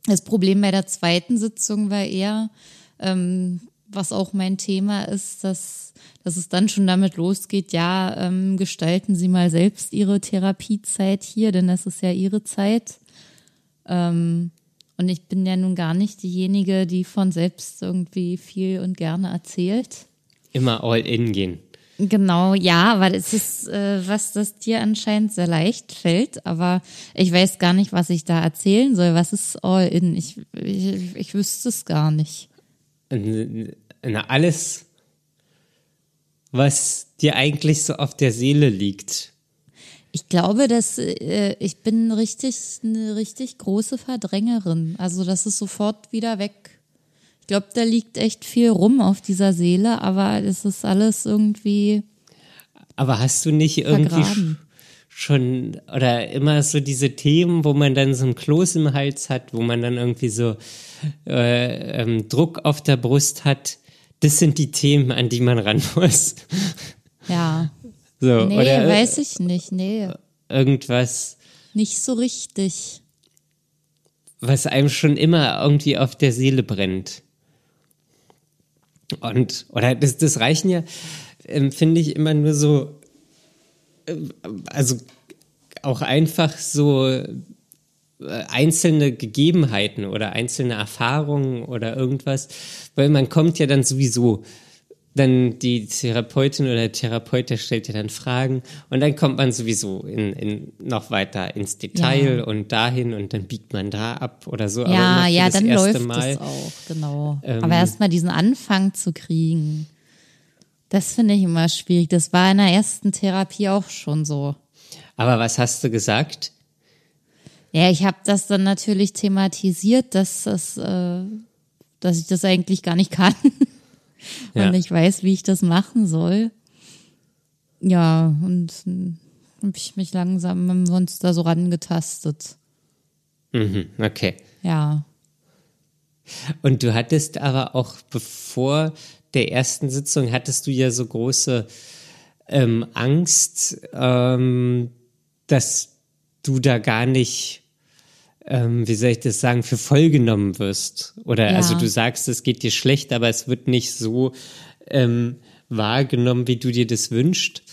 Das Problem bei der zweiten Sitzung war eher, ähm, was auch mein Thema ist, dass, dass es dann schon damit losgeht, ja, ähm, gestalten Sie mal selbst Ihre Therapiezeit hier, denn das ist ja Ihre Zeit. Ähm, und ich bin ja nun gar nicht diejenige, die von selbst irgendwie viel und gerne erzählt. Immer all in gehen. Genau, ja, weil es ist äh, was, das dir anscheinend sehr leicht fällt, aber ich weiß gar nicht, was ich da erzählen soll. Was ist All-In? Ich, ich, ich wüsste es gar nicht. Na, alles, was dir eigentlich so auf der Seele liegt. Ich glaube, dass äh, ich bin richtig eine richtig große Verdrängerin. Also das ist sofort wieder weg glaube, da liegt echt viel rum auf dieser Seele, aber es ist alles irgendwie. Aber hast du nicht irgendwie schon oder immer so diese Themen, wo man dann so ein Kloß im Hals hat, wo man dann irgendwie so äh, ähm, Druck auf der Brust hat? Das sind die Themen, an die man ran muss. Ja. So, nee, oder, weiß ich nicht, nee. Irgendwas. Nicht so richtig. Was einem schon immer irgendwie auf der Seele brennt. Und, oder das, das reichen ja, ähm, finde ich, immer nur so, äh, also auch einfach so äh, einzelne Gegebenheiten oder einzelne Erfahrungen oder irgendwas, weil man kommt ja dann sowieso, dann die Therapeutin oder der Therapeut, der stellt ja dann Fragen und dann kommt man sowieso in, in noch weiter ins Detail ja. und dahin und dann biegt man da ab oder so. Ja, ja, dann läuft Mal, es auch, genau. Ähm, Aber erstmal diesen Anfang zu kriegen, das finde ich immer schwierig. Das war in der ersten Therapie auch schon so. Aber was hast du gesagt? Ja, ich habe das dann natürlich thematisiert, dass das, äh, dass ich das eigentlich gar nicht kann. ja. und ich weiß, wie ich das machen soll. Ja, und habe ich mich langsam dem Monster so rangetastet. Mhm, okay. Ja. Und du hattest aber auch bevor der ersten Sitzung, hattest du ja so große ähm, Angst, ähm, dass du da gar nicht ähm, wie soll ich das sagen, für voll genommen wirst. Oder ja. also du sagst, es geht dir schlecht, aber es wird nicht so ähm, wahrgenommen, wie du dir das wünschst.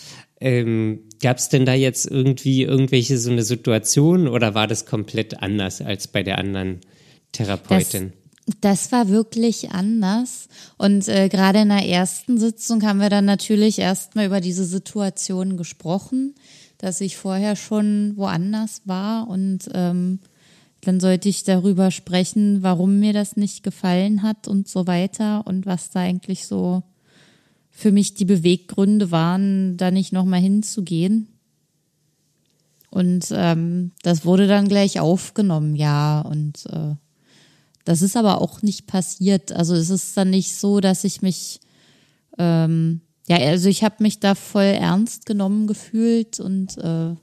Ähm, Gab es denn da jetzt irgendwie irgendwelche so eine Situation oder war das komplett anders als bei der anderen Therapeutin? Das, das war wirklich anders. Und äh, gerade in der ersten Sitzung haben wir dann natürlich erstmal über diese Situation gesprochen, dass ich vorher schon woanders war und ähm, dann sollte ich darüber sprechen, warum mir das nicht gefallen hat und so weiter und was da eigentlich so für mich die Beweggründe waren, da nicht nochmal hinzugehen. Und ähm, das wurde dann gleich aufgenommen, ja. Und äh, das ist aber auch nicht passiert. Also es ist dann nicht so, dass ich mich, ähm, ja, also ich habe mich da voll ernst genommen gefühlt und äh,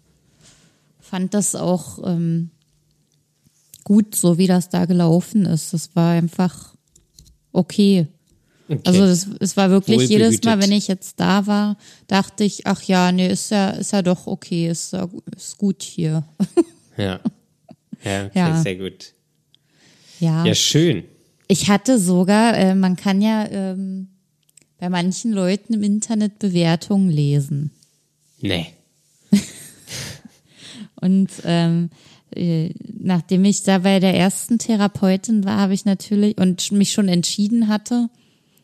fand das auch ähm, gut, so wie das da gelaufen ist. Das war einfach okay. okay. Also das, es war wirklich jedes Mal, wenn ich jetzt da war, dachte ich, ach ja, nee, ist ja, ist ja doch okay, ist, ja, ist gut hier. Ja. Ja, okay, ja. sehr gut. Ja. Ja, schön. Ich hatte sogar, äh, man kann ja ähm, bei manchen Leuten im Internet Bewertungen lesen. Nee. Und ähm, äh, nachdem ich da bei der ersten Therapeutin war, habe ich natürlich und mich schon entschieden hatte,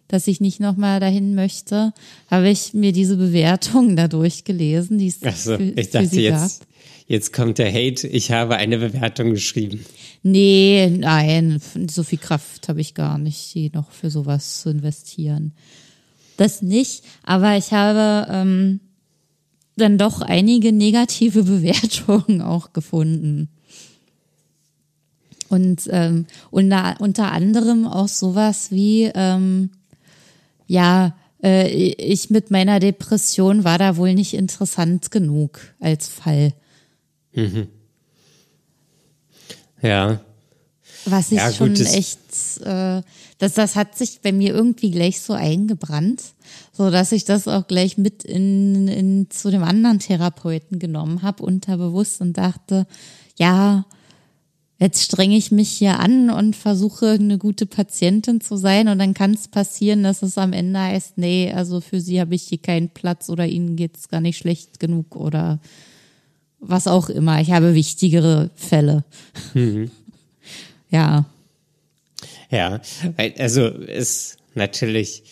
dass ich nicht nochmal dahin möchte, habe ich mir diese Bewertung da durchgelesen, die es Achso, für, ich für dachte sie jetzt, gab. jetzt kommt der Hate. Ich habe eine Bewertung geschrieben. Nee, nein, so viel Kraft habe ich gar nicht, die noch für sowas zu investieren. Das nicht, aber ich habe ähm, dann doch einige negative Bewertungen auch gefunden. Und ähm, unter, unter anderem auch sowas wie, ähm, ja, äh, ich mit meiner Depression war da wohl nicht interessant genug als Fall. Ja. Was ich Ja, gut, schon echt, äh, das, das hat sich bei mir irgendwie gleich so eingebrannt, so dass ich das auch gleich mit in, in zu dem anderen Therapeuten genommen habe, unterbewusst und dachte, ja, jetzt strenge ich mich hier an und versuche eine gute Patientin zu sein und dann kann es passieren, dass es am Ende heißt, nee, also für sie habe ich hier keinen Platz oder ihnen geht's gar nicht schlecht genug oder was auch immer. Ich habe wichtigere Fälle. ja. Ja, weil, also ist natürlich,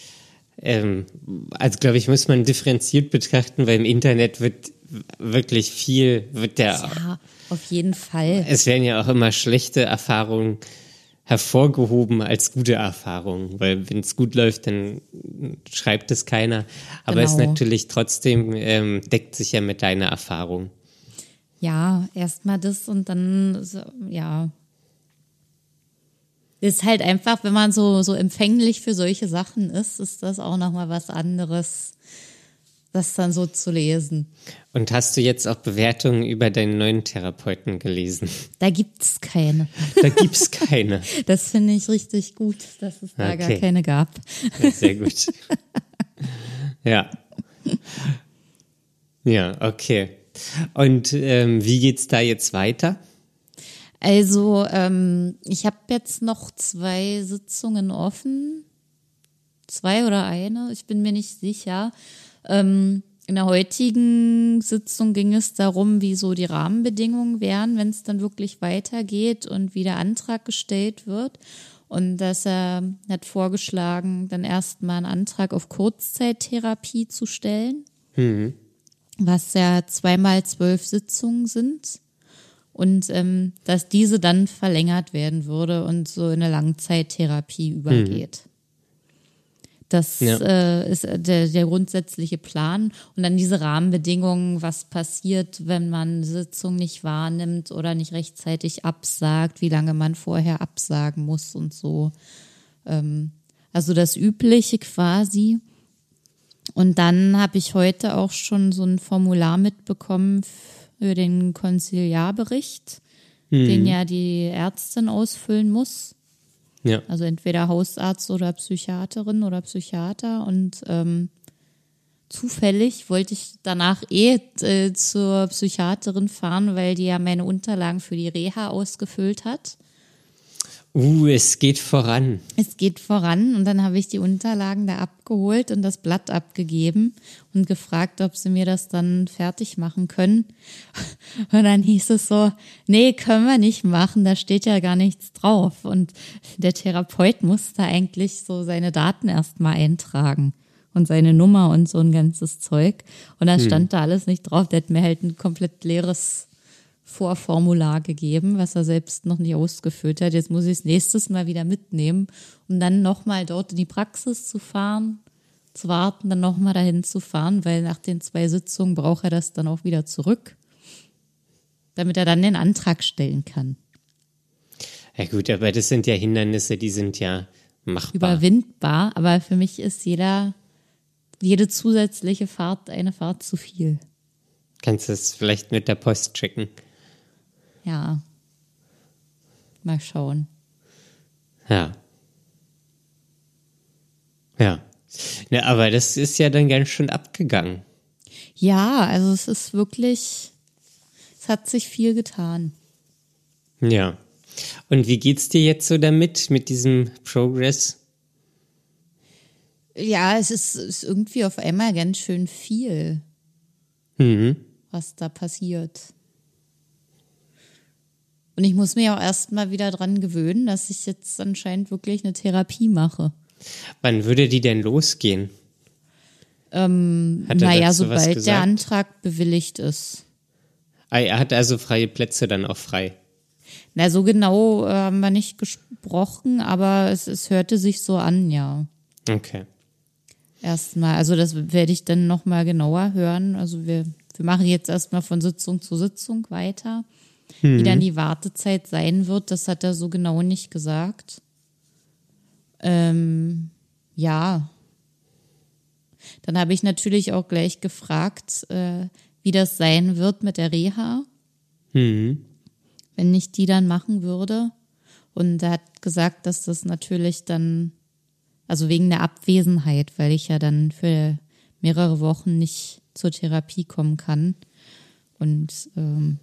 ähm, also glaube ich, muss man differenziert betrachten, weil im Internet wird wirklich viel, wird der, Ja, auf jeden Fall. es werden ja auch immer schlechte Erfahrungen hervorgehoben als gute Erfahrungen, weil wenn es gut läuft, dann schreibt es keiner. Aber es ist Genau. natürlich trotzdem, ähm, deckt sich ja mit deiner Erfahrung. Ja, erstmal das und dann, so, ja. Ist halt einfach, wenn man so, so empfänglich für solche Sachen ist, ist das auch nochmal was anderes, das dann so zu lesen. Und hast du jetzt auch Bewertungen über deinen neuen Therapeuten gelesen? Da gibt's keine. Da gibt's keine. Das finde ich richtig gut, dass es da gar Okay. keine gab. Ja, Sehr gut. ja. Ja, okay. Und ähm, wie geht's da jetzt weiter? Also, ähm, ich habe jetzt noch zwei Sitzungen offen. Zwei oder eine, ich bin mir nicht sicher. Ähm, in der heutigen Sitzung ging es darum, wie so die Rahmenbedingungen wären, wenn es dann wirklich weitergeht und wie der Antrag gestellt wird. Und dass er hat vorgeschlagen, dann erstmal einen Antrag auf Kurzzeittherapie zu stellen, was ja zweimal zwölf Sitzungen sind und ähm, dass diese dann verlängert werden würde und so in eine Langzeittherapie übergeht. Das Ja. äh, ist der, der grundsätzliche Plan. Und dann diese Rahmenbedingungen, was passiert, wenn man Sitzung nicht wahrnimmt oder nicht rechtzeitig absagt, wie lange man vorher absagen muss und so. Ähm, also das Übliche quasi. Und dann habe ich heute auch schon so ein Formular mitbekommen für den Konziliarbericht, den ja die Ärztin ausfüllen muss. Ja. Also entweder Hausarzt oder Psychiaterin oder Psychiater. Und ähm, zufällig wollte ich danach eh äh, zur Psychiaterin fahren, weil die ja meine Unterlagen für die Reha ausgefüllt hat. Uh, es geht voran. Es geht voran und dann habe ich die Unterlagen da abgeholt und das Blatt abgegeben und gefragt, ob sie mir das dann fertig machen können. Und dann hieß es so, nee, können wir nicht machen, da steht ja gar nichts drauf. Und der Therapeut musste eigentlich so seine Daten erstmal eintragen und seine Nummer und so ein ganzes Zeug. Und da stand da alles nicht drauf. Der hat mir halt ein komplett leeres Vorformular gegeben, was er selbst noch nicht ausgefüllt hat. Jetzt muss ich es nächstes Mal wieder mitnehmen, um dann nochmal dort in die Praxis zu fahren, zu warten, dann nochmal dahin zu fahren, weil nach den zwei Sitzungen braucht er das dann auch wieder zurück, damit er dann den Antrag stellen kann. Ja gut, aber das sind ja Hindernisse, die sind ja machbar. Überwindbar, aber für mich ist jeder, jede zusätzliche Fahrt eine Fahrt zu viel. Kannst du es vielleicht mit der Post checken? Ja. Mal schauen. Ja. Ja. Na, aber das ist ja dann ganz schön abgegangen. Ja, also es ist wirklich, es hat sich viel getan. Ja. Und wie geht's dir jetzt so damit, mit diesem Progress? Ja, es ist, ist irgendwie auf einmal ganz schön viel, Mhm. was da passiert. Und ich muss mir auch erstmal wieder dran gewöhnen, dass ich jetzt anscheinend wirklich eine Therapie mache. Wann würde die denn losgehen? Ähm, naja, sobald der? Antrag bewilligt ist. Ah, er hat also freie Plätze dann auch frei. Na, so genau äh, haben wir nicht gesprochen, aber es, es hörte sich so an, ja. Okay. Erstmal, also das werde ich dann nochmal genauer hören. Also wir, wir machen jetzt erstmal von Sitzung zu Sitzung weiter. Wie dann die Wartezeit sein wird, das hat er so genau nicht gesagt. Ähm, ja. Dann habe ich natürlich auch gleich gefragt, äh, wie das sein wird mit der Reha, Mhm. wenn ich die dann machen würde. Und er hat gesagt, dass das natürlich dann, also wegen der Abwesenheit, weil ich ja dann für mehrere Wochen nicht zur Therapie kommen kann. Und ähm,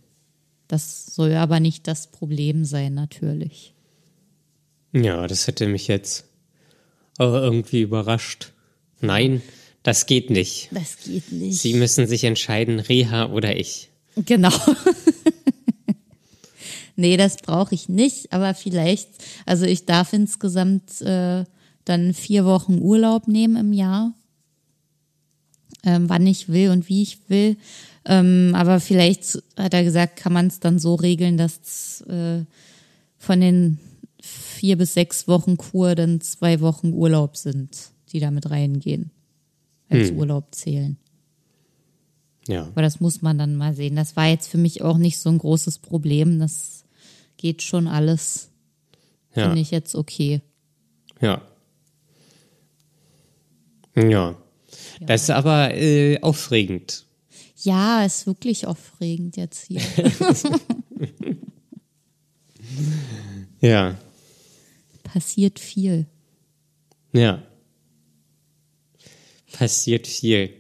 das soll aber nicht das Problem sein, natürlich. Ja, das hätte mich jetzt auch irgendwie überrascht. Nein, das geht nicht. Das geht nicht. Sie müssen sich entscheiden, Reha oder ich. Genau. nee, das brauche ich nicht, aber vielleicht, also ich darf insgesamt äh, dann vier Wochen Urlaub nehmen im Jahr, ähm, wann ich will und wie ich will. Ähm, aber vielleicht hat er gesagt, kann man es dann so regeln, dass äh, von den vier bis sechs Wochen Kur dann zwei Wochen Urlaub sind, die da mit reingehen, als Urlaub zählen. Ja. Aber das muss man dann mal sehen. Das war jetzt für mich auch nicht so ein großes Problem. Das geht schon alles. Ja. Finde ich jetzt okay. Ja. Ja. Das ist aber äh, aufregend. Ja, ist wirklich aufregend jetzt hier. Ja. Passiert viel. Ja. Passiert viel.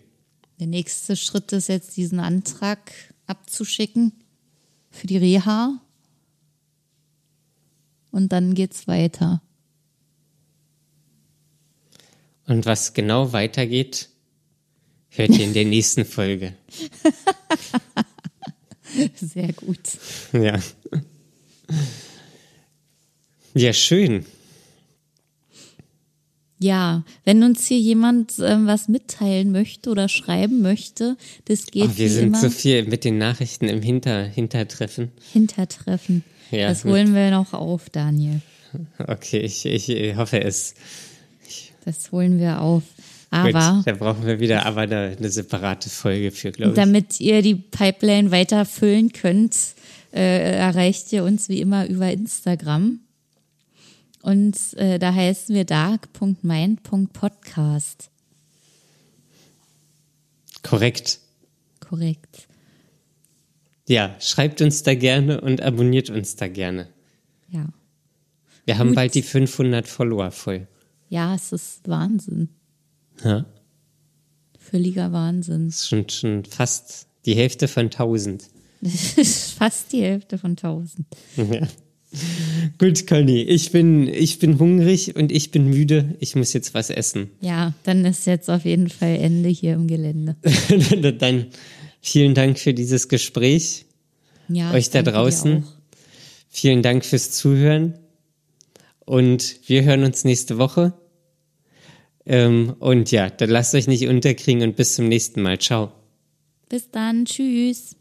Der nächste Schritt ist jetzt, diesen Antrag abzuschicken für die Reha. Und dann geht's weiter. Und was genau weitergeht, hört ihr in der nächsten Folge. Sehr gut. Ja. Ja, schön. Ja, wenn uns hier jemand ähm, was mitteilen möchte oder schreiben möchte, das geht Oh, wir sind immer so viel mit den Nachrichten im Hinter Hintertreffen. Hintertreffen. Ja, das holen wir noch auf, Daniel. Okay, ich, ich hoffe es. Das holen wir auf. Gut, Aber da brauchen wir wieder aber eine, eine separate Folge für, glaube ich. damit ihr die Pipeline weiter füllen könnt, äh, erreicht ihr uns wie immer über Instagram. Und äh, da heißen wir dark.mind.podcast. Korrekt. Korrekt. Ja, schreibt uns da gerne und abonniert uns da gerne. Ja. Wir haben Gut. bald die 500 Follower voll. Ja, es ist Wahnsinn. Ja, Völliger Wahnsinn. das ist schon, schon fast die Hälfte von 1000. Das ist fast die Hälfte von 1000. Ja. Gut, Conny, ich bin, ich bin hungrig und ich bin müde. Ich muss jetzt was essen. Ja, dann ist jetzt auf jeden Fall Ende hier im Gelände. Dann vielen Dank für dieses Gespräch. Ja, Euch da draußen. Vielen Dank fürs Zuhören. Und wir hören uns nächste Woche. Ähm, und ja, dann lasst euch nicht unterkriegen und bis zum nächsten Mal. Ciao. Bis dann. Tschüss.